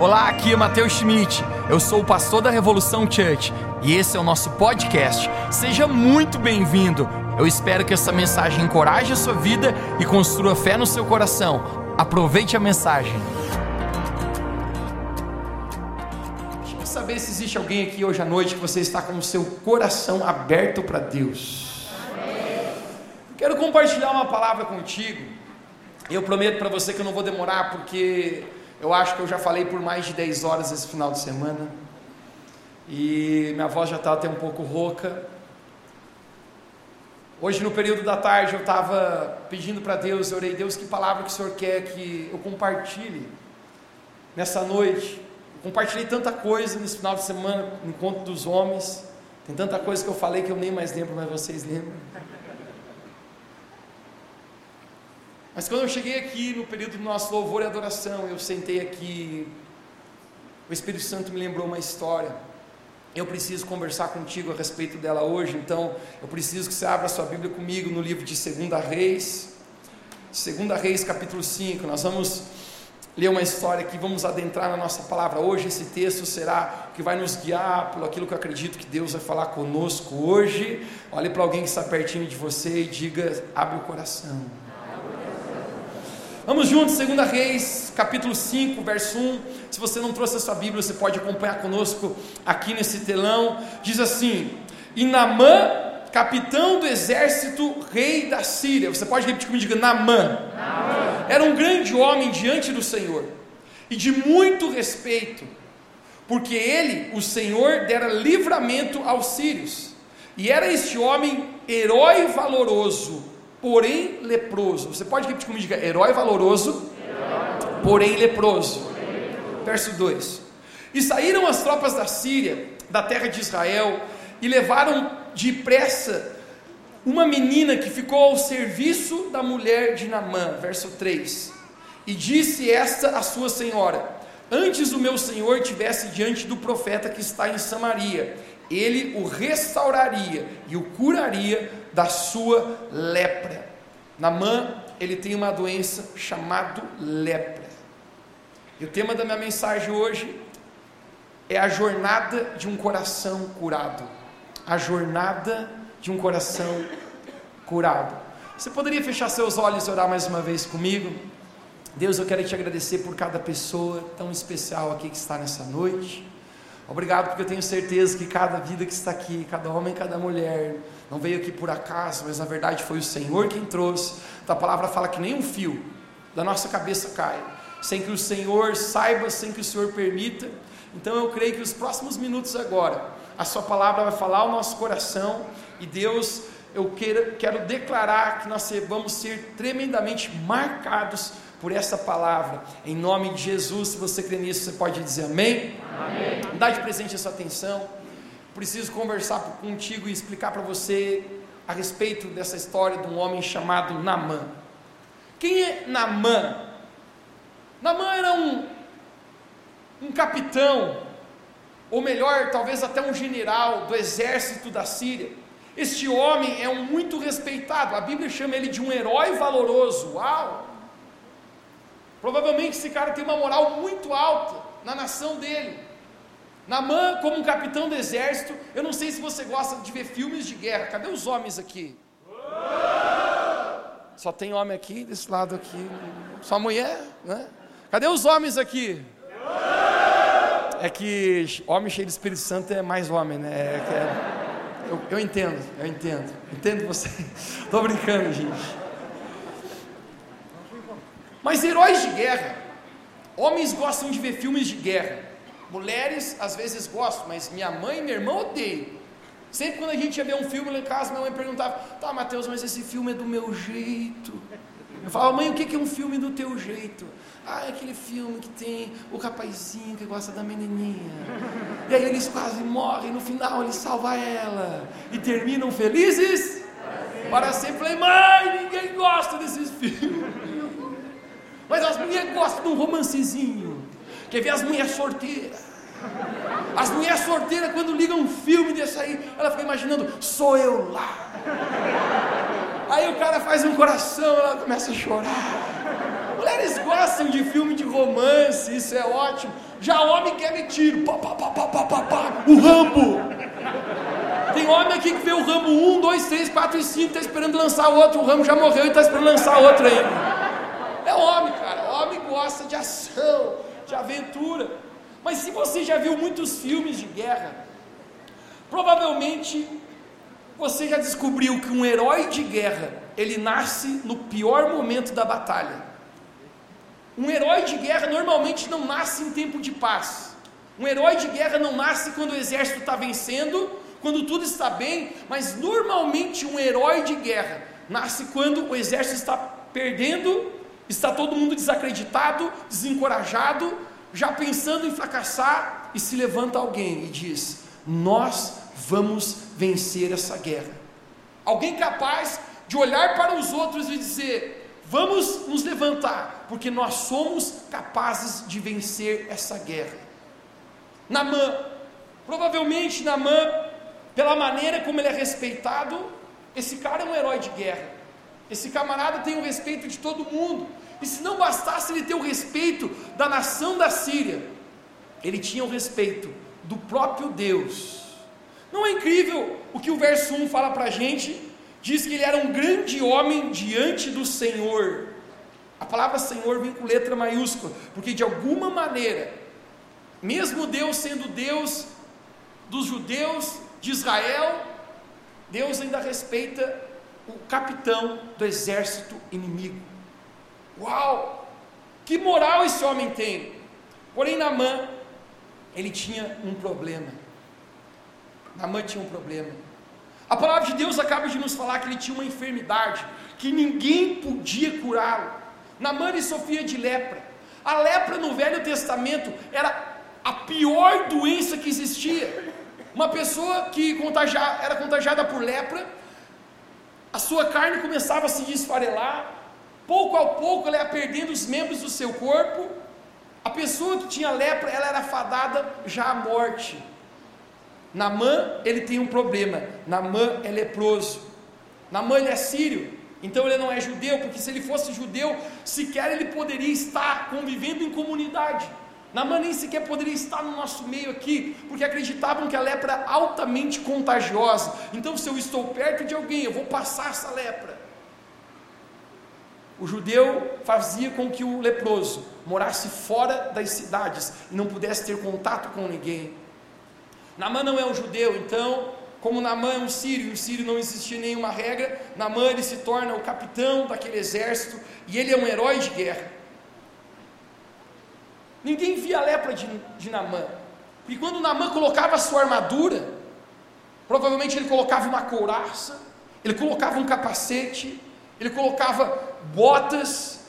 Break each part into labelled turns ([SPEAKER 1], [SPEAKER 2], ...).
[SPEAKER 1] Olá, aqui é Matheus Schmidt. Eu sou o pastor da Revolução Church e esse é o nosso podcast. Seja muito bem-vindo. Eu espero que essa mensagem encoraje a sua vida e construa fé no seu coração. Aproveite a mensagem. Deixa eu saber se existe alguém aqui hoje à noite que você está com o seu coração aberto para Deus. Quero compartilhar uma palavra contigo. Eu prometo para você que eu não vou demorar porque eu acho que eu já falei por mais de 10 horas esse final de semana. E minha voz já está até um pouco rouca. Hoje, no período da tarde, eu estava pedindo para Deus, eu orei, Deus, que palavra que o Senhor quer que eu compartilhe nessa noite. Eu compartilhei tanta coisa nesse final de semana, no encontro dos homens. Tem tanta coisa que eu falei que eu nem mais lembro, mas vocês lembram. Mas quando eu cheguei aqui no período do nosso louvor e adoração, eu sentei aqui, o Espírito Santo me lembrou uma história. Eu preciso conversar contigo a respeito dela hoje, então eu preciso que você abra sua Bíblia comigo no livro de 2 Reis, 2 Reis capítulo 5. Nós vamos ler uma história aqui, vamos adentrar na nossa palavra hoje. Esse texto será que vai nos guiar pelo aquilo que eu acredito que Deus vai falar conosco hoje. Olhe para alguém que está pertinho de você e diga: abre o coração. Vamos juntos, 2 Reis, capítulo 5, verso 1. Se você não trouxe a sua Bíblia, você pode acompanhar conosco aqui nesse telão. Diz assim: E Namã, capitão do exército, rei da Síria. Você pode repetir comigo, diga Namã. Era um grande homem diante do Senhor e de muito respeito, porque ele, o Senhor, dera livramento aos sírios. E era este homem herói valoroso porém leproso. Você pode repetir comigo, diga, herói valoroso, herói. porém leproso. Porém. Verso 2: E saíram as tropas da Síria, da terra de Israel, e levaram depressa uma menina que ficou ao serviço da mulher de Namã. Verso 3: E disse esta a sua senhora: Antes o meu senhor tivesse diante do profeta que está em Samaria, ele o restauraria e o curaria da sua lepra. Namã, ele tem uma doença chamada lepra. E o tema da minha mensagem hoje é a jornada de um coração curado. A jornada de um coração curado. Você poderia fechar seus olhos e orar mais uma vez comigo? Deus, eu quero te agradecer por cada pessoa tão especial aqui que está nessa noite. Obrigado porque eu tenho certeza que cada vida que está aqui, cada homem, cada mulher, não veio aqui por acaso, mas na verdade foi o Senhor quem trouxe. A palavra fala que nem um fio da nossa cabeça cai, sem que o Senhor saiba, sem que o Senhor permita. Então eu creio que os próximos minutos agora, a sua palavra vai falar ao nosso coração e Deus, eu quero, quero declarar que nós vamos ser tremendamente marcados por essa palavra. Em nome de Jesus, se você crê nisso, você pode dizer amém. amém. Dá de presente essa atenção. Preciso conversar contigo e explicar para você a respeito dessa história de um homem chamado Namã. Quem é Namã? Namã era um, um capitão, ou melhor, talvez até um general do exército da Síria. Este homem é um muito respeitado, a Bíblia chama ele de um herói valoroso. Uau! Provavelmente esse cara tem uma moral muito alta na nação dele. Namã, como um capitão do exército, eu não sei se você gosta de ver filmes de guerra. Cadê os homens aqui? Só tem homem aqui, desse lado aqui. Só mulher, né? Cadê os homens aqui? É que homem cheio de Espírito Santo é mais homem, né? É, é, eu, eu entendo, eu entendo. Entendo você. Estou brincando, gente. Mas heróis de guerra, homens gostam de ver filmes de guerra, mulheres às vezes gostam, mas minha mãe e minha irmã odeiam. Sempre quando a gente ia ver um filme lá em casa, minha mãe perguntava: Tá, Mateus, mas esse filme é do meu jeito. Eu falava, mãe, o que é um filme do teu jeito? Ah, é aquele filme que tem o rapazinho que gosta da menininha. E aí eles quase morrem, no final ele salva ela. E terminam felizes para sempre. Falei, mãe, ninguém gosta desses filmes. Mas as mulheres gostam de um romancezinho. Quer ver as mulheres sorteiras? As mulheres sorteiras, quando ligam um filme desse aí, ela fica imaginando, sou eu lá. Aí o cara faz um coração, ela começa a chorar. Mulheres gostam de filme de romance, isso é ótimo. Já homem quer ver tiro, pá, pá, pá, pá, pá, pá, pá. o Rambo. Tem homem aqui que vê o Rambo 1, 2, 3, 4 e 5, está esperando lançar outro. O Rambo já morreu e está esperando lançar outro ainda. É. Homem gosta de ação, de aventura. Mas se você já viu muitos filmes de guerra, provavelmente você já descobriu que um herói de guerra, ele nasce no pior momento da batalha. Um herói de guerra normalmente não nasce em tempo de paz. Um herói de guerra não nasce quando o exército está vencendo quando tudo está bem, mas normalmente um herói de guerra nasce quando o exército está perdendo, está todo mundo desacreditado, desencorajado, já pensando em fracassar, e se levanta alguém e diz: Nós vamos vencer essa guerra. Alguém capaz de olhar para os outros e dizer: Vamos nos levantar, porque nós somos capazes de vencer essa guerra. Namã, provavelmente Namã pela maneira como ele é respeitado, esse cara é um herói de guerra. Esse camarada tem o respeito de todo mundo. E se não bastasse ele ter o respeito da nação da Síria, ele tinha o respeito do próprio Deus. Não é incrível o que o verso 1 fala para a gente? Diz que ele era um grande homem diante do Senhor. A palavra Senhor vem com letra maiúscula, porque de alguma maneira, mesmo Deus sendo Deus dos judeus, de Israel, Deus ainda respeita o capitão do exército inimigo. Uau! Que moral esse homem tem! Porém, Namã, ele tinha um problema. Namã tinha um problema. A palavra de Deus acaba de nos falar que ele tinha uma enfermidade, que ninguém podia curá-lo. Namã ele sofria de lepra. A lepra no Velho Testamento era a pior doença que existia. Uma pessoa que contagia, era contagiada por lepra, a sua carne começava a se desfarelar, pouco a pouco ela ia perdendo os membros do seu corpo. A pessoa que tinha lepra, ela era fadada já à morte. Namã, ele tem um problema. Namã é leproso. Namã ele é sírio. Então ele não é judeu, porque se ele fosse judeu, sequer ele poderia estar convivendo em comunidade. Namã nem sequer poderia estar no nosso meio aqui, porque acreditavam que a lepra era altamente contagiosa. Então, se eu estou perto de alguém, eu vou passar essa lepra. O judeu fazia com que o leproso morasse fora das cidades e não pudesse ter contato com ninguém. Namã não é um judeu, então, como Namã é um sírio, e o sírio não existia nenhuma regra, Namã ele se torna o capitão daquele exército e ele é um herói de guerra. Ninguém via a lepra de, de Namã. E quando Namã colocava a sua armadura, provavelmente ele colocava uma couraça, ele colocava um capacete, ele colocava botas,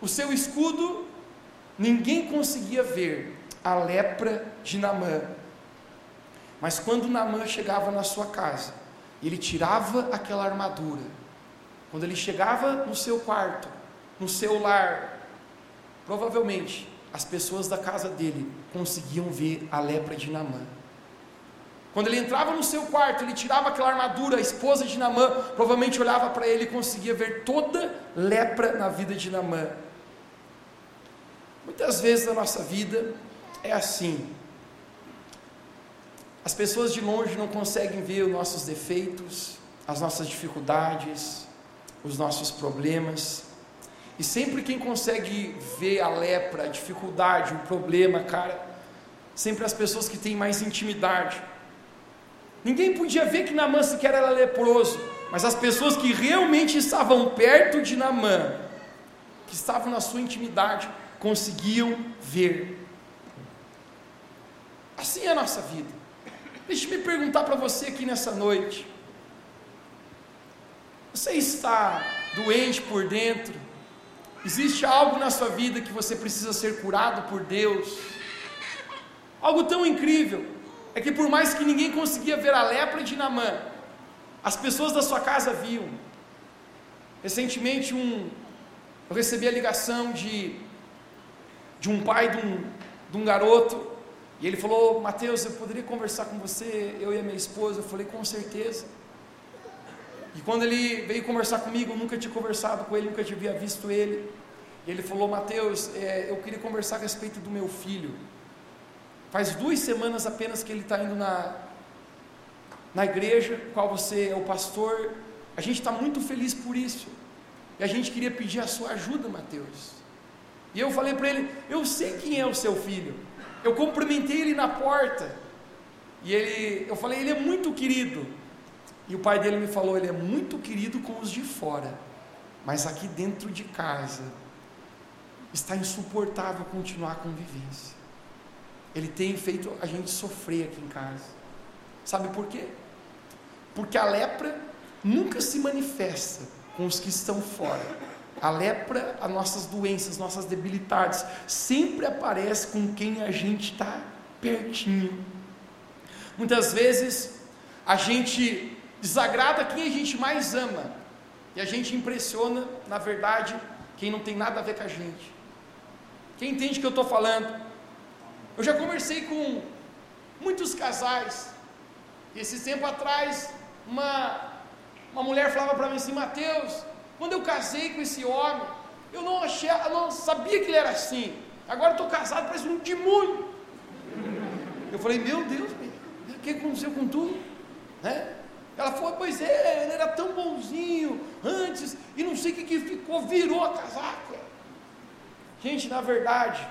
[SPEAKER 1] o seu escudo, ninguém conseguia ver a lepra de Namã. Mas quando Namã chegava na sua casa, ele tirava aquela armadura. Quando ele chegava no seu quarto, no seu lar, Provavelmente as pessoas da casa dele conseguiam ver a lepra de Namã. Quando ele entrava no seu quarto, ele tirava aquela armadura, a esposa de Namã provavelmente olhava para ele e conseguia ver toda lepra na vida de Namã. Muitas vezes na nossa vida é assim. As pessoas de longe não conseguem ver os nossos defeitos, as nossas dificuldades, os nossos problemas. E sempre quem consegue ver a lepra, a dificuldade, o problema, cara, sempre as pessoas que têm mais intimidade. Ninguém podia ver que Namã sequer era leproso, mas as pessoas que realmente estavam perto de Namã, que estavam na sua intimidade, conseguiam ver. Assim é a nossa vida. Deixe me perguntar para você aqui nessa noite. Você está doente por dentro? Existe algo na sua vida que você precisa ser curado por Deus. Algo tão incrível é que por mais que ninguém conseguia ver a lepra de Namã, as pessoas da sua casa viam. Recentemente um, eu recebi a ligação de, de um pai de um, de um garoto, e ele falou, Mateus, eu poderia conversar com você, eu e a minha esposa? Eu falei, com certeza. E quando ele veio conversar comigo, eu nunca tinha conversado com ele, nunca tinha visto ele. E ele falou: Mateus, é, eu queria conversar a respeito do meu filho. Faz duas semanas apenas que ele está indo na, na igreja, qual você é o pastor. A gente está muito feliz por isso. E a gente queria pedir a sua ajuda, Mateus. E eu falei para ele: Eu sei quem é o seu filho. Eu cumprimentei ele na porta. E ele, eu falei: Ele é muito querido. E o pai dele me falou: Ele é muito querido com os de fora. Mas aqui dentro de casa está insuportável continuar a convivência. Ele tem feito a gente sofrer aqui em casa. Sabe por quê? Porque a lepra nunca se manifesta com os que estão fora. A lepra, as nossas doenças, nossas debilidades, sempre aparece com quem a gente está pertinho. Muitas vezes a gente desagrada quem a gente mais ama e a gente impressiona, na verdade, quem não tem nada a ver com a gente. Quem entende o que eu estou falando? Eu já conversei com muitos casais. E esse tempo atrás, uma, uma mulher falava para mim assim, Mateus, quando eu casei com esse homem, eu não achei, eu não sabia que ele era assim. Agora estou casado, parece um demônio. Eu falei, meu Deus, o que aconteceu com tu? Né? Ela falou, pois é, ele era tão bonzinho antes, e não sei o que, que ficou, virou a casaca. Gente, na verdade,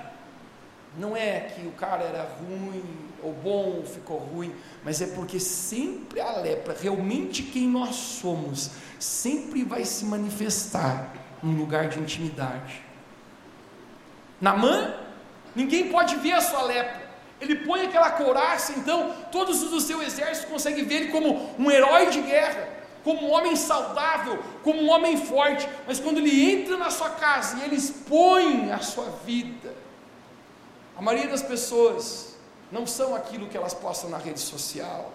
[SPEAKER 1] não é que o cara era ruim ou bom ou ficou ruim, mas é porque sempre a lepra, realmente quem nós somos, sempre vai se manifestar num lugar de intimidade. Namã, ninguém pode ver a sua lepra. Ele põe aquela couraça, então todos os do seu exército conseguem ver ele como um herói de guerra como um homem saudável, como um homem forte, mas quando ele entra na sua casa e ele expõe a sua vida, a maioria das pessoas não são aquilo que elas postam na rede social.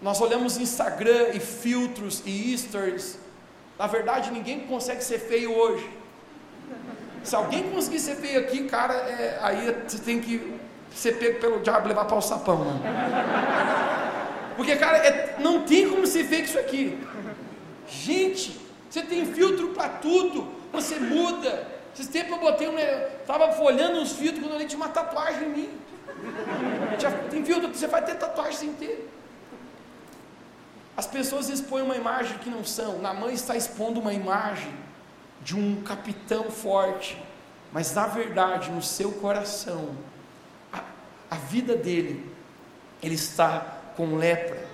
[SPEAKER 1] Nós olhamos Instagram e filtros e stories. Na verdade, ninguém consegue ser feio hoje. Se alguém conseguir ser feio aqui, cara, é, aí você tem que ser pego pelo diabo e levar para o sapão, mano. Porque, cara, é, não tem como ser feito isso aqui. Gente, você tem filtro para tudo. Você muda. Esses tempos eu botei um. Estava folhando uns filtros quando eu tinha uma tatuagem em mim. Já tem filtro, você vai ter tatuagem sem ter. As pessoas expõem uma imagem que não são. Na mãe está expondo uma imagem de um capitão forte. Mas na verdade, no seu coração, a, a vida dele, ele está com lepra.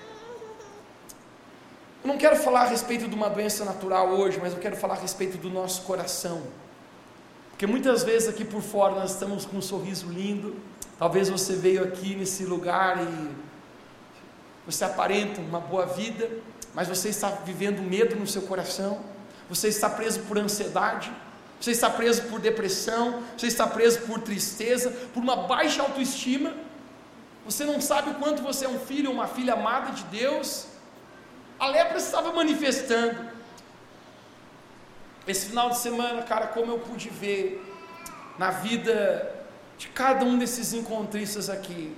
[SPEAKER 1] Eu não quero falar a respeito de uma doença natural hoje, mas eu quero falar a respeito do nosso coração. Porque muitas vezes aqui por fora nós estamos com um sorriso lindo. Talvez você veio aqui nesse lugar e você aparenta uma boa vida, mas você está vivendo medo no seu coração. Você está preso por ansiedade, você está preso por depressão, você está preso por tristeza, por uma baixa autoestima você não sabe o quanto você é um filho ou uma filha amada de Deus. A lepra estava manifestando. Esse final de semana, cara, como eu pude ver na vida de cada um desses encontristas aqui.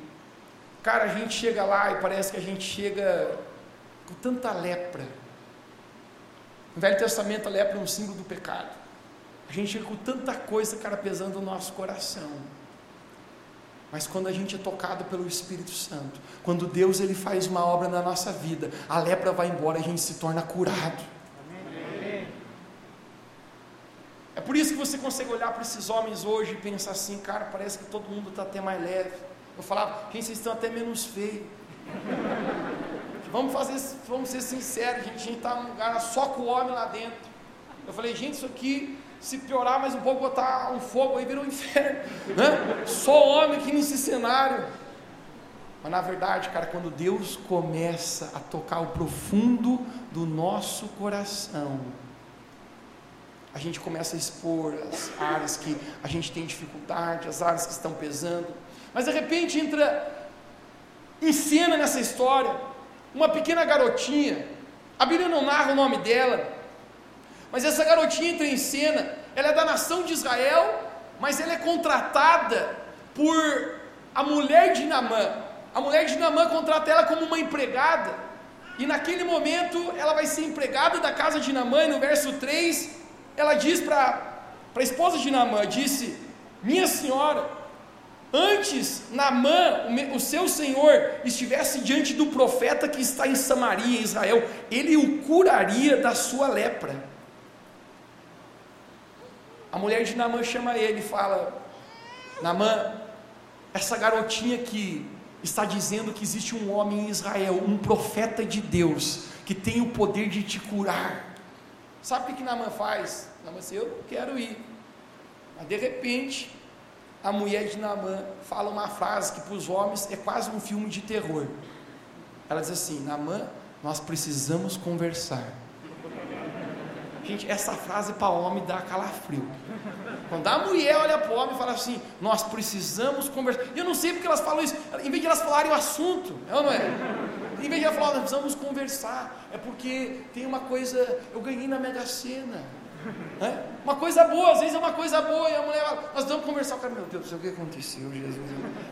[SPEAKER 1] Cara, a gente chega lá e parece que a gente chega com tanta lepra. No Velho Testamento, a lepra é um símbolo do pecado. A gente chega com tanta coisa, cara, pesando o nosso coração. Mas quando a gente é tocado pelo Espírito Santo, quando Deus ele faz uma obra na nossa vida, a lepra vai embora e a gente se torna curado. É por isso que você consegue olhar para esses homens hoje e pensar assim, cara, parece que todo mundo está até mais leve. Eu falava, gente, vocês estão até menos feios. Vamos fazer, vamos ser sinceros, a gente está num lugar só com o homem lá dentro. Eu falei, gente, isso aqui se piorar mais um pouco, botar um fogo aí, vira um inferno. Né? Só homem aqui nesse cenário. Mas na verdade, cara, quando Deus começa a tocar o profundo do nosso coração, a gente começa a expor as áreas que a gente tem dificuldade, as áreas que estão pesando. Mas de repente entra em cena nessa história uma pequena garotinha. A Bíblia não narra o nome dela, mas essa garotinha entra em cena, ela é da nação de Israel, mas ela é contratada por a mulher de Namã. A mulher de Namã contrata ela como uma empregada. E naquele momento ela vai ser empregada da casa de Namã, e no verso 3, ela diz para a esposa de Namã, disse, minha senhora, antes Namã, o seu senhor, estivesse diante do profeta que está em Samaria, em Israel, ele o curaria da sua lepra. A mulher de Namã chama ele e fala: Namã, essa garotinha que está dizendo que existe um homem em Israel, um profeta de Deus, que tem o poder de te curar. Sabe o que, Namã faz? Namã diz: Eu quero ir. Mas de repente, a mulher de Namã fala uma frase que para os homens é quase um filme de terror. Ela diz assim: Namã, nós precisamos conversar. Gente, essa frase para homem dá calafrio. Quando a mulher olha para o homem e fala assim, nós precisamos conversar. Eu não sei porque elas falam isso. Em vez de elas falarem o assunto, é ou não é? Em vez de elas falarem, nós precisamos conversar. É porque tem uma coisa, eu ganhei na Mega Sena. É? Uma coisa boa, às vezes é uma coisa boa, e a mulher nós vamos conversar. Cara, meu Deus do céu, o que aconteceu, Jesus?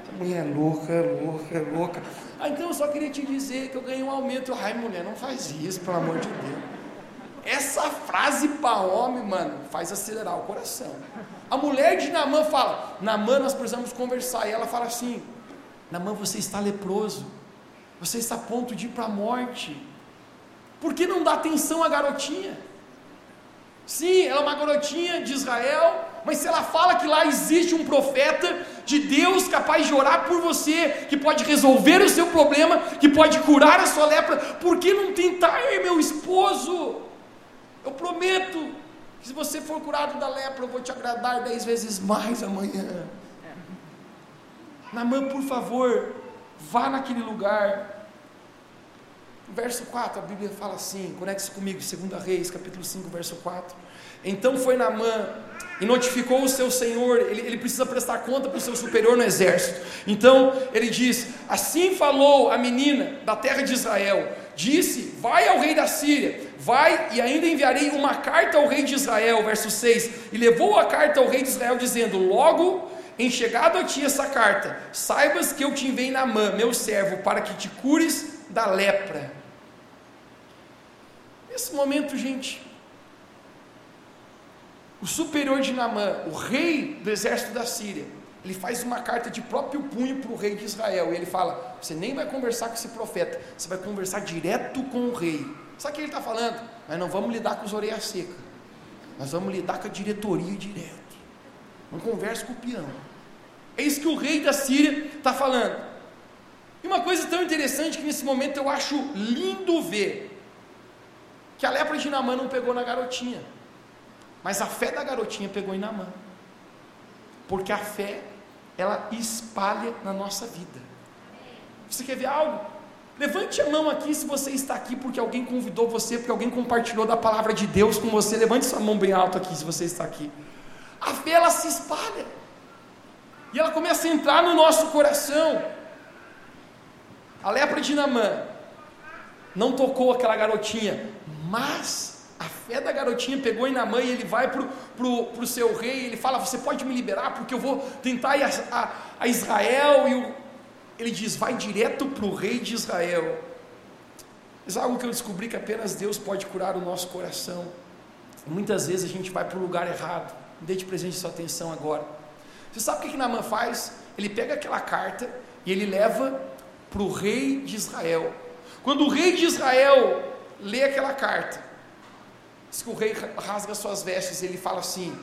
[SPEAKER 1] Essa mulher é louca, é louca, é louca. Ah, então eu só queria te dizer que eu ganhei um aumento. Ai, mulher, não faz isso, pelo amor de Deus. Essa frase para homem, mano, faz acelerar o coração. A mulher de Namã fala: Namã, nós precisamos conversar. E ela fala assim: Namã, você está leproso. Você está a ponto de ir para a morte. Por que não dá atenção à garotinha? Sim, ela é uma garotinha de Israel, mas se ela fala que lá existe um profeta de Deus capaz de orar por você, que pode resolver o seu problema, que pode curar a sua lepra, por que não tentar, meu esposo? Eu prometo que se você for curado da lepra, eu vou te agradar dez vezes mais amanhã. Namã, por favor, vá naquele lugar. Verso 4, a Bíblia fala assim, conecte-se comigo, 2 Reis, capítulo 5, verso 4. Então foi Namã e notificou o seu senhor, ele, ele precisa prestar conta para o seu superior no exército. Então ele diz: Assim falou a menina da terra de Israel, disse: Vai ao rei da Síria Vai e ainda enviarei uma carta ao rei de Israel, verso 6. E levou a carta ao rei de Israel, dizendo: Logo em chegado a ti essa carta, saibas que eu te enviei na mão, meu servo, para que te cures da lepra. Nesse momento, gente, o superior de Namã, o rei do exército da Síria, ele faz uma carta de próprio punho para o rei de Israel. E ele fala: Você nem vai conversar com esse profeta, você vai conversar direto com o rei. Sabe o que ele está falando? Nós não vamos lidar com os orelhas secas. Nós vamos lidar com a diretoria direto. Não converse com o peão. É isso que o rei da Síria está falando. E uma coisa tão interessante que nesse momento eu acho lindo ver que a lepra de Namã não pegou na garotinha, mas a fé da garotinha pegou em Namã. Porque a fé, ela espalha na nossa vida. Você quer ver algo? Levante a mão aqui se você está aqui porque alguém convidou você, porque alguém compartilhou da palavra de Deus com você. Levante sua mão bem alto aqui se você está aqui. A fé ela se espalha. E ela começa a entrar no nosso coração. A lepra de Namã não tocou aquela garotinha, mas a fé da garotinha pegou em Namã e ele vai para o seu rei, ele fala: Você pode me liberar, porque eu vou tentar ir a, a, a Israel e o, ele diz: vai direto para o rei de Israel. Mas algo que eu descobri que apenas Deus pode curar o nosso coração. Muitas vezes a gente vai para o lugar errado. Dê de presente sua atenção agora. Você sabe o que, que Naaman faz? Ele pega aquela carta e ele leva para o rei de Israel. Quando o rei de Israel lê aquela carta, diz que o rei rasga suas vestes ele fala assim: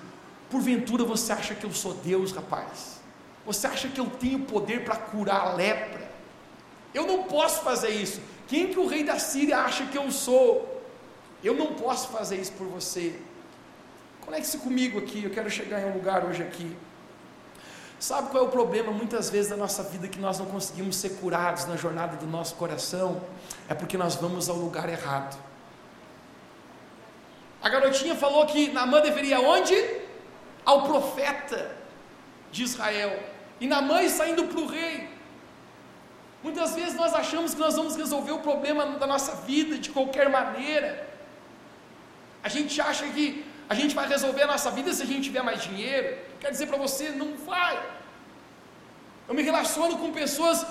[SPEAKER 1] Porventura você acha que eu sou Deus, rapaz? Você acha que eu tenho poder para curar a lepra? Eu não posso fazer isso. Quem que o rei da Síria acha que eu sou? Eu não posso fazer isso por você. Conecte-se comigo aqui, eu quero chegar em um lugar hoje aqui. Sabe qual é o problema muitas vezes da nossa vida que nós não conseguimos ser curados na jornada do nosso coração? É porque nós vamos ao lugar errado. A garotinha falou que Namã deveria onde? Ao profeta de Israel e na mãe saindo para o rei. Muitas vezes nós achamos que nós vamos resolver o problema da nossa vida de qualquer maneira. A gente acha que a gente vai resolver a nossa vida se a gente tiver mais dinheiro. Quer dizer para você, não vai. Eu me relaciono com pessoas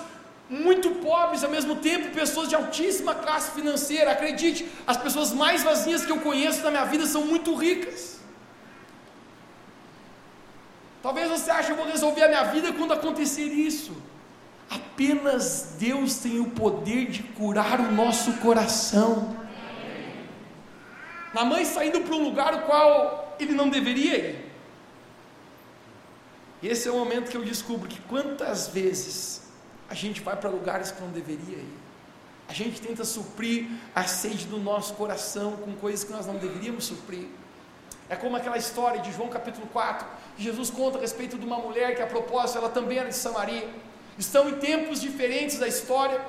[SPEAKER 1] muito pobres, ao mesmo tempo pessoas de altíssima classe financeira. Acredite, as pessoas mais vazias que eu conheço na minha vida são muito ricas. Talvez você ache que eu vou resolver a minha vida quando acontecer isso. Apenas Deus tem o poder de curar o nosso coração. Na mãe saindo para um lugar o qual ele não deveria ir. E esse é o momento que eu descubro que quantas vezes a gente vai para lugares que não deveria ir. A gente tenta suprir a sede do nosso coração com coisas que nós não deveríamos suprir. É como aquela história de João capítulo 4, que Jesus conta a respeito de uma mulher que a propósito ela também era de Samaria. Estão em tempos diferentes da história,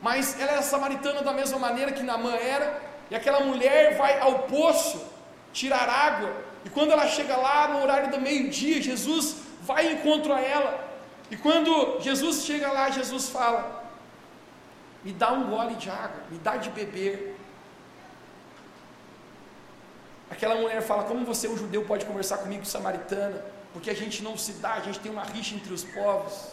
[SPEAKER 1] mas ela era samaritana da mesma maneira que Namã era, e aquela mulher vai ao poço tirar água, e quando ela chega lá no horário do meio-dia, Jesus vai em encontro a ela, e quando Jesus chega lá, Jesus fala: Me dá um gole de água, me dá de beber. Aquela mulher fala: Como você, um judeu, pode conversar comigo, samaritana? Porque a gente não se dá, a gente tem uma rixa entre os povos.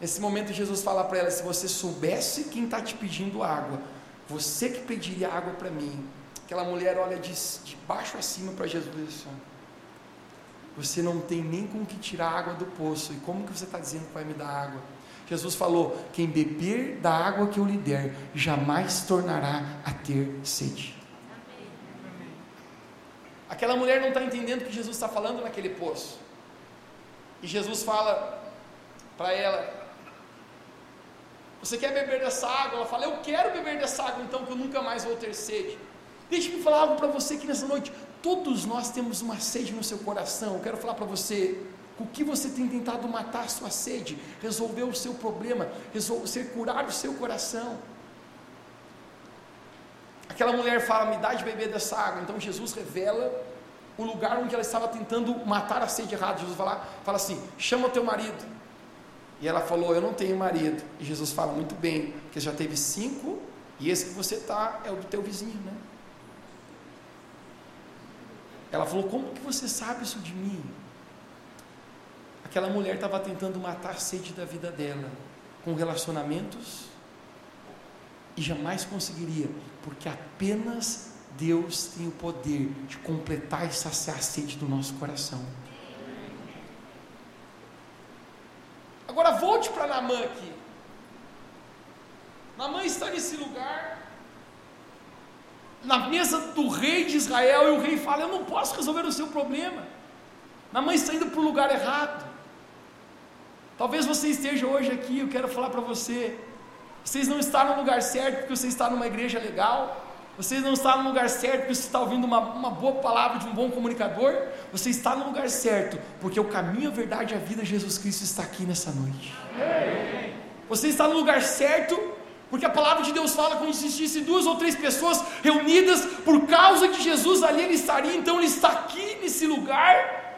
[SPEAKER 1] Nesse momento, Jesus fala para ela: Se você soubesse quem está te pedindo água, você que pediria água para mim. Aquela mulher olha de, de baixo acima para Jesus e diz assim, você não tem nem com que tirar água do poço, e como que você está dizendo que vai me dar água? Jesus falou: quem beber da água que eu lhe der, jamais tornará a ter sede. Aquela mulher não está entendendo o que Jesus está falando naquele poço. E Jesus fala para ela: Você quer beber dessa água? Ela fala: Eu quero beber dessa água, então que eu nunca mais vou ter sede. Deixe-me falar algo para você aqui nessa noite. Todos nós temos uma sede no seu coração. Eu quero falar para você o que você tem tentado matar a sua sede, resolver o seu problema, resolver curar o seu coração. Aquela mulher fala: Me dá de beber dessa água. Então Jesus revela o lugar onde ela estava tentando matar a sede errada. Jesus fala, fala assim: Chama o teu marido. E ela falou: Eu não tenho marido. E Jesus fala: Muito bem, porque já teve cinco, e esse que você está é o do teu vizinho, né? Ela falou: Como que você sabe isso de mim? Aquela mulher estava tentando matar a sede da vida dela com relacionamentos e jamais conseguiria, porque apenas Deus tem o poder de completar e saciar a sede do nosso coração. Agora volte para Namã aqui. Namã está nesse lugar na mesa do rei de Israel e o rei fala: Eu não posso resolver o seu problema. Na mãe está indo para o lugar errado. Talvez você esteja hoje aqui, eu quero falar para você. Vocês não estão no lugar certo porque você está numa igreja legal. Vocês não estão no lugar certo porque você está ouvindo uma, uma boa palavra de um bom comunicador. Você está no lugar certo porque o caminho, a verdade e a vida, Jesus Cristo está aqui nessa noite. Você está no lugar certo porque a palavra de Deus fala como se existisse duas ou três pessoas reunidas por causa de Jesus ali ele estaria, então ele está aqui nesse lugar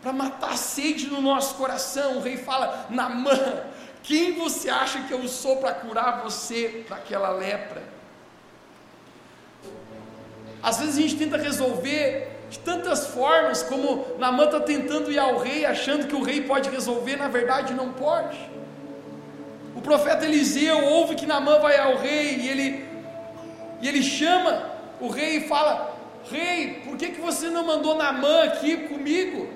[SPEAKER 1] para matar a sede no nosso coração. O rei fala: Namã, quem você acha que eu sou para curar você daquela lepra? Às vezes a gente tenta resolver de tantas formas, como Namã está tentando ir ao rei, achando que o rei pode resolver, na verdade não pode. O profeta Eliseu ouve que Namã vai ao rei e ele, e ele chama o rei e fala: Rei, por que, que você não mandou Namã aqui comigo?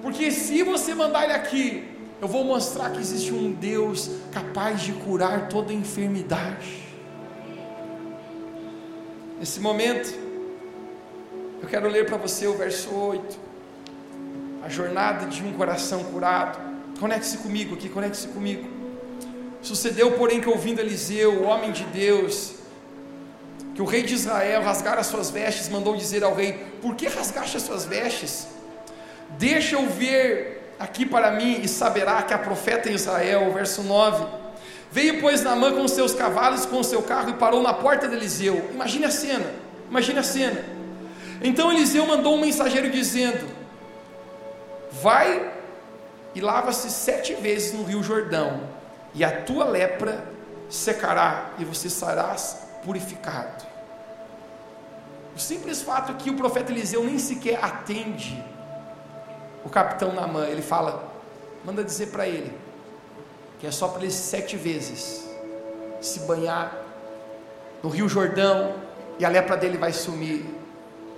[SPEAKER 1] Porque se você mandar ele aqui, eu vou mostrar que existe um Deus capaz de curar toda enfermidade. Nesse momento, eu quero ler para você o verso 8. A jornada de um coração curado. Conecte-se comigo aqui, conecte-se comigo. Sucedeu, porém, que ouvindo Eliseu, o homem de Deus, que o rei de Israel rasgara as suas vestes, mandou dizer ao rei: Por que rasgaste as suas vestes? Deixa eu ver aqui para mim e saberá que há profeta em Israel. Verso 9. Veio, pois, Naamã com seus cavalos, com seu carro e parou na porta de Eliseu. Imagine a cena, imagine a cena. Então Eliseu mandou um mensageiro dizendo: Vai e lava-se sete vezes no rio Jordão e a tua lepra secará e você serás purificado. O simples fato é que o profeta Eliseu nem sequer atende o capitão Namã, ele fala: manda dizer para ele que é só para ele sete vezes se banhar no Rio Jordão e a lepra dele vai sumir.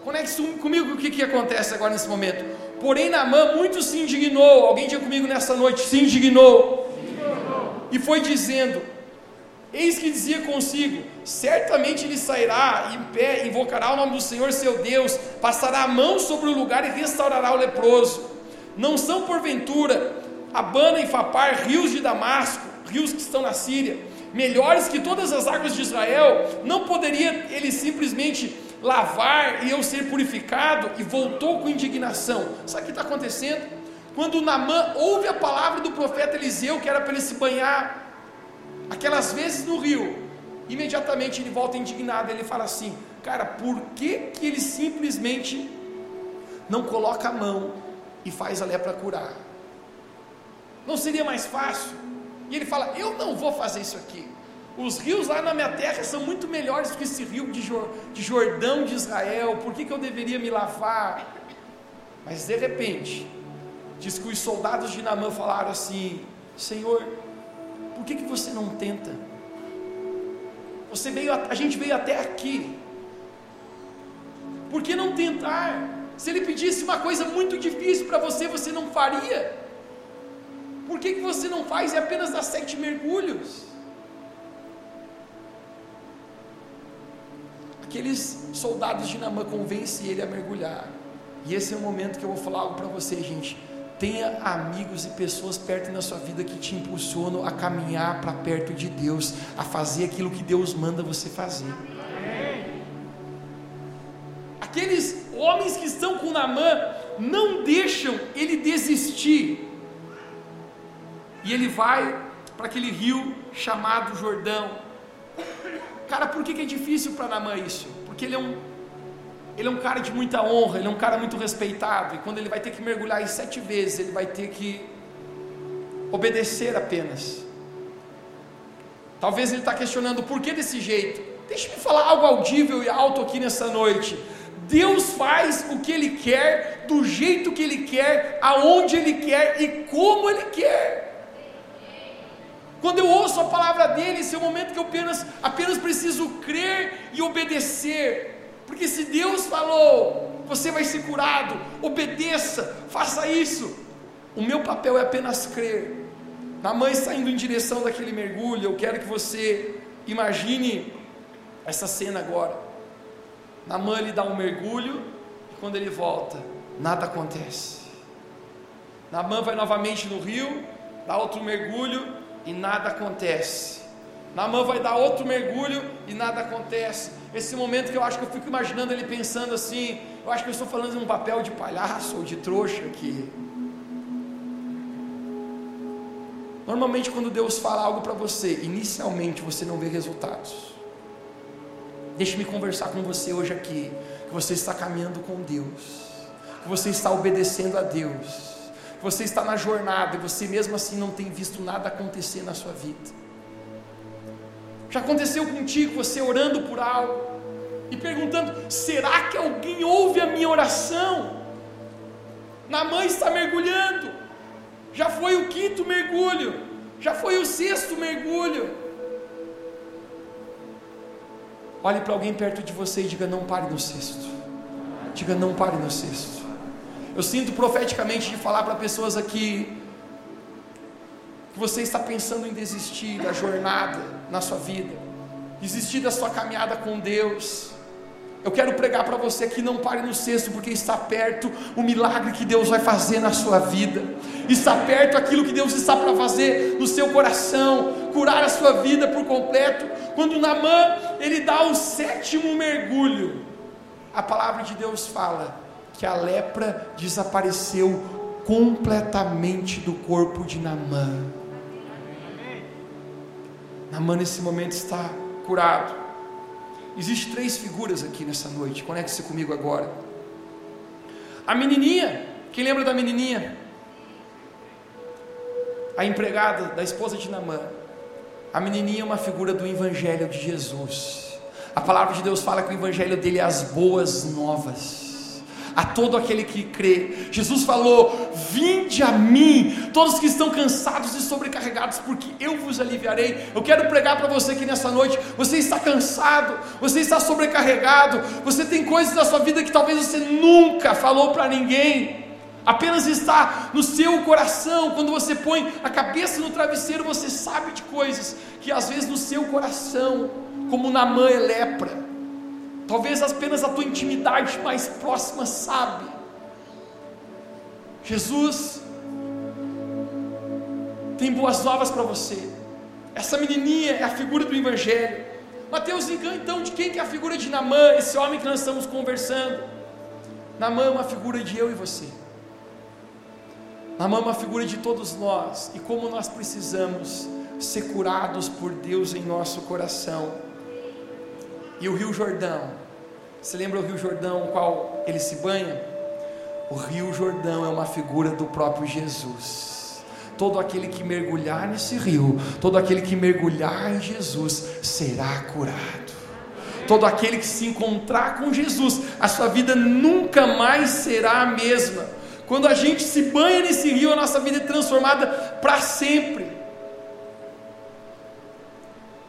[SPEAKER 1] Conecte comigo o que, que acontece agora nesse momento. Porém, Naamã muito se indignou. Alguém tinha comigo nessa noite, se indignou. E foi dizendo: Eis que dizia consigo: certamente ele sairá em pé, invocará o nome do Senhor seu Deus, passará a mão sobre o lugar e restaurará o leproso. Não são porventura Abana e Fapar, rios de Damasco, rios que estão na Síria, melhores que todas as águas de Israel, não poderia ele simplesmente lavar e eu ser purificado? E voltou com indignação. Sabe o que está acontecendo? Quando Namã ouve a palavra do profeta Eliseu, que era para ele se banhar, aquelas vezes no rio, imediatamente ele volta indignado, ele fala assim: Cara, por que, que ele simplesmente não coloca a mão e faz a lepra curar? Não seria mais fácil? E ele fala: Eu não vou fazer isso aqui. Os rios lá na minha terra são muito melhores do que esse rio de, de Jordão de Israel. Por que, que eu deveria me lavar? Mas de repente, diz que os soldados de Namã falaram assim: Senhor, por que, que você não tenta? Você veio, a gente veio até aqui. Por que não tentar? Se ele pedisse uma coisa muito difícil para você, você não faria. Por que, que você não faz e apenas dá sete mergulhos? Aqueles soldados de Namã convencem ele a mergulhar. E esse é o momento que eu vou falar algo para você, gente. Tenha amigos e pessoas perto na sua vida que te impulsionam a caminhar para perto de Deus, a fazer aquilo que Deus manda você fazer. Aqueles homens que estão com Namã não deixam ele desistir e ele vai para aquele rio chamado Jordão. Cara, por que, que é difícil para Namã isso? Porque ele é um ele é um cara de muita honra, ele é um cara muito respeitado, e quando ele vai ter que mergulhar em sete vezes, ele vai ter que obedecer apenas. Talvez ele está questionando por que desse jeito. Deixa-me falar algo audível e alto aqui nessa noite. Deus faz o que Ele quer, do jeito que Ele quer, aonde Ele quer e como Ele quer. Quando eu ouço a palavra dele, esse é o momento que eu apenas, apenas preciso crer e obedecer. Porque se Deus falou, você vai ser curado, obedeça, faça isso. O meu papel é apenas crer. Na mãe saindo em direção daquele mergulho, eu quero que você imagine essa cena agora. Na mãe ele dá um mergulho e quando ele volta, nada acontece. Na mãe vai novamente no rio, dá outro mergulho e nada acontece. Naamã vai dar outro mergulho e nada acontece. Esse momento que eu acho que eu fico imaginando ele pensando assim, eu acho que eu estou falando de um papel de palhaço ou de trouxa aqui. Normalmente quando Deus fala algo para você, inicialmente você não vê resultados. Deixe-me conversar com você hoje aqui, que você está caminhando com Deus, que você está obedecendo a Deus você está na jornada e você mesmo assim não tem visto nada acontecer na sua vida. Já aconteceu contigo você orando por algo e perguntando: será que alguém ouve a minha oração? Na mãe está mergulhando, já foi o quinto mergulho, já foi o sexto mergulho. Olhe para alguém perto de você e diga: não pare no sexto. Diga: não pare no sexto. Eu sinto profeticamente de falar para pessoas aqui que você está pensando em desistir da jornada na sua vida, desistir da sua caminhada com Deus. Eu quero pregar para você que não pare no sexto, porque está perto o milagre que Deus vai fazer na sua vida, está perto aquilo que Deus está para fazer no seu coração, curar a sua vida por completo. Quando Namã ele dá o sétimo mergulho, a palavra de Deus fala que a lepra desapareceu completamente do corpo de Namã. Namã nesse momento está curado. Existem três figuras aqui nessa noite, conecte-se comigo agora. A menininha, quem lembra da menininha? A empregada da esposa de Namã. A menininha é uma figura do Evangelho de Jesus. A palavra de Deus fala que o Evangelho dele é as boas novas a todo aquele que crê. Jesus falou: Vinde a mim, todos que estão cansados e sobrecarregados, porque eu vos aliviarei. Eu quero pregar para você que nessa noite você está cansado, você está sobrecarregado, você tem coisas na sua vida que talvez você nunca falou para ninguém. Apenas está no seu coração, quando você põe a cabeça no travesseiro, você sabe de coisas que às vezes no seu coração, como na mãe é lepra, Talvez apenas a tua intimidade mais próxima sabe. Jesus tem boas novas para você. Essa menininha é a figura do Evangelho. Mateus, então, de quem que é a figura de Namã, esse homem que nós estamos conversando? Namã é uma figura de eu e você. Namã é uma figura de todos nós. E como nós precisamos ser curados por Deus em nosso coração. E o Rio Jordão, você lembra o Rio Jordão, qual ele se banha? O Rio Jordão é uma figura do próprio Jesus. Todo aquele que mergulhar nesse rio, todo aquele que mergulhar em Jesus, será curado. Todo aquele que se encontrar com Jesus, a sua vida nunca mais será a mesma. Quando a gente se banha nesse rio, a nossa vida é transformada para sempre.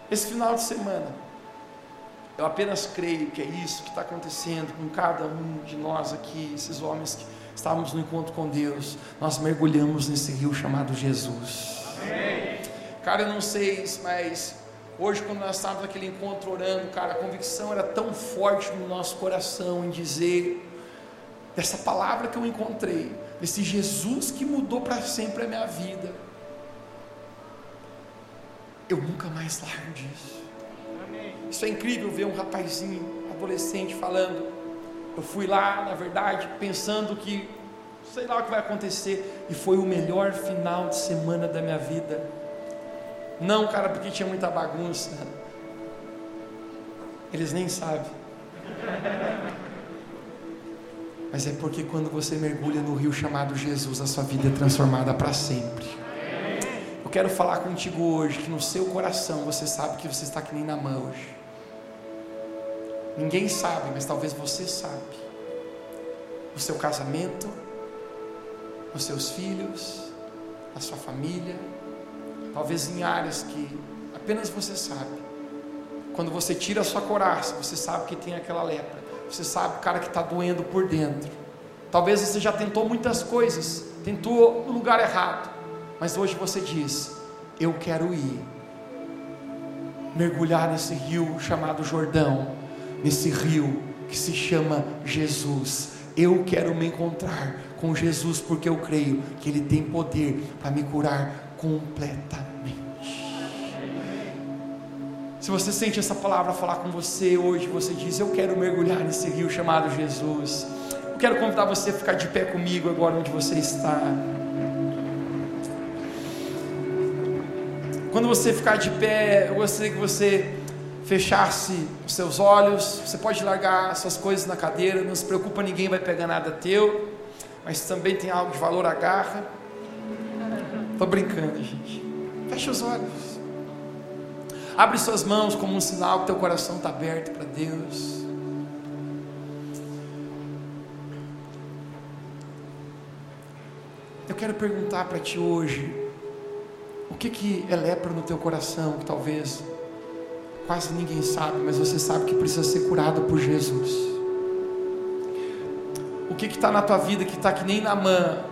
[SPEAKER 1] Esse final de semana, eu apenas creio que é isso que está acontecendo com cada um de nós aqui, esses homens que estávamos no encontro com Deus. Nós mergulhamos nesse rio chamado Jesus. Amém. Cara, eu não sei, mas hoje, quando nós estávamos naquele encontro orando, cara, a convicção era tão forte no nosso coração em dizer dessa palavra que eu encontrei, desse Jesus que mudou para sempre a minha vida. Eu nunca mais largo disso. Isso é incrível ver um rapazinho, adolescente, falando. Eu fui lá, na verdade, pensando que sei lá o que vai acontecer, e foi o melhor final de semana da minha vida. Não, cara, porque tinha muita bagunça. Eles nem sabem. Mas é porque quando você mergulha no rio chamado Jesus, a sua vida é transformada para sempre. Quero falar contigo hoje que no seu coração você sabe que você está que nem na mão hoje. Ninguém sabe, mas talvez você sabe. O seu casamento, os seus filhos, a sua família, talvez em áreas que apenas você sabe. Quando você tira a sua coraça, você sabe que tem aquela lepra. Você sabe o cara que está doendo por dentro. Talvez você já tentou muitas coisas, tentou no lugar errado, mas hoje você diz: Eu quero ir mergulhar nesse rio chamado Jordão nesse rio que se chama Jesus. Eu quero me encontrar com Jesus porque eu creio que Ele tem poder para me curar completamente. Se você sente essa palavra falar com você hoje, você diz: Eu quero mergulhar nesse rio chamado Jesus. Eu quero convidar você a ficar de pé comigo agora onde você está. Quando você ficar de pé, eu gostaria que você fechasse os seus olhos, você pode largar suas coisas na cadeira, não se preocupa, ninguém vai pegar nada teu, mas também tem algo de valor, agarra. Estou brincando, gente. Fecha os olhos. Abre suas mãos como um sinal que teu coração está aberto para Deus. Eu quero perguntar para ti hoje, o que que é lepra no teu coração que talvez Quase ninguém sabe, mas você sabe que precisa ser curado por Jesus. O que está na tua vida que está que nem na mão?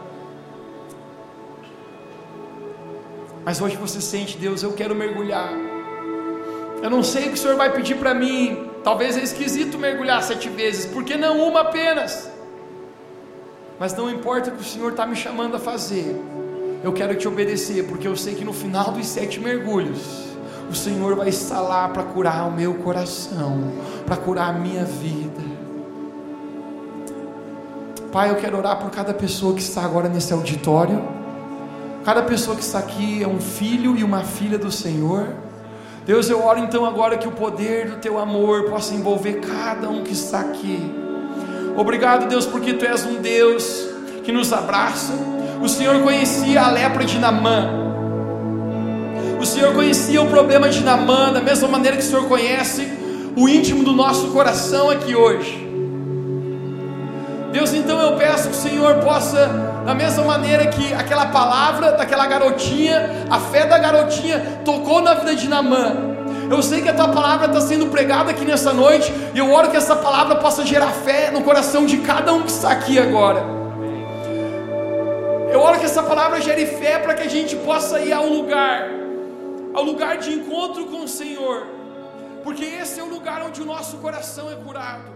[SPEAKER 1] Mas hoje você sente, Deus, eu quero mergulhar. Eu não sei o que o Senhor vai pedir para mim. Talvez é esquisito mergulhar sete vezes, porque não uma apenas. Mas não importa o que o Senhor está me chamando a fazer. Eu quero te obedecer, porque eu sei que no final dos sete mergulhos o Senhor vai estar lá para curar o meu coração, para curar a minha vida. Pai, eu quero orar por cada pessoa que está agora nesse auditório. Cada pessoa que está aqui é um filho e uma filha do Senhor. Deus, eu oro então agora que o poder do teu amor possa envolver cada um que está aqui. Obrigado, Deus, porque tu és um Deus que nos abraça. O Senhor conhecia a lepra de Namã. O Senhor conhecia o problema de Namã, da mesma maneira que o Senhor conhece o íntimo do nosso coração aqui hoje. Deus, então eu peço que o Senhor possa, da mesma maneira que aquela palavra daquela garotinha, a fé da garotinha tocou na vida de Namã. Eu sei que a tua palavra está sendo pregada aqui nessa noite, e eu oro que essa palavra possa gerar fé no coração de cada um que está aqui agora. Eu oro que essa palavra gere fé para que a gente possa ir ao lugar, ao lugar de encontro com o Senhor, porque esse é o lugar onde o nosso coração é curado.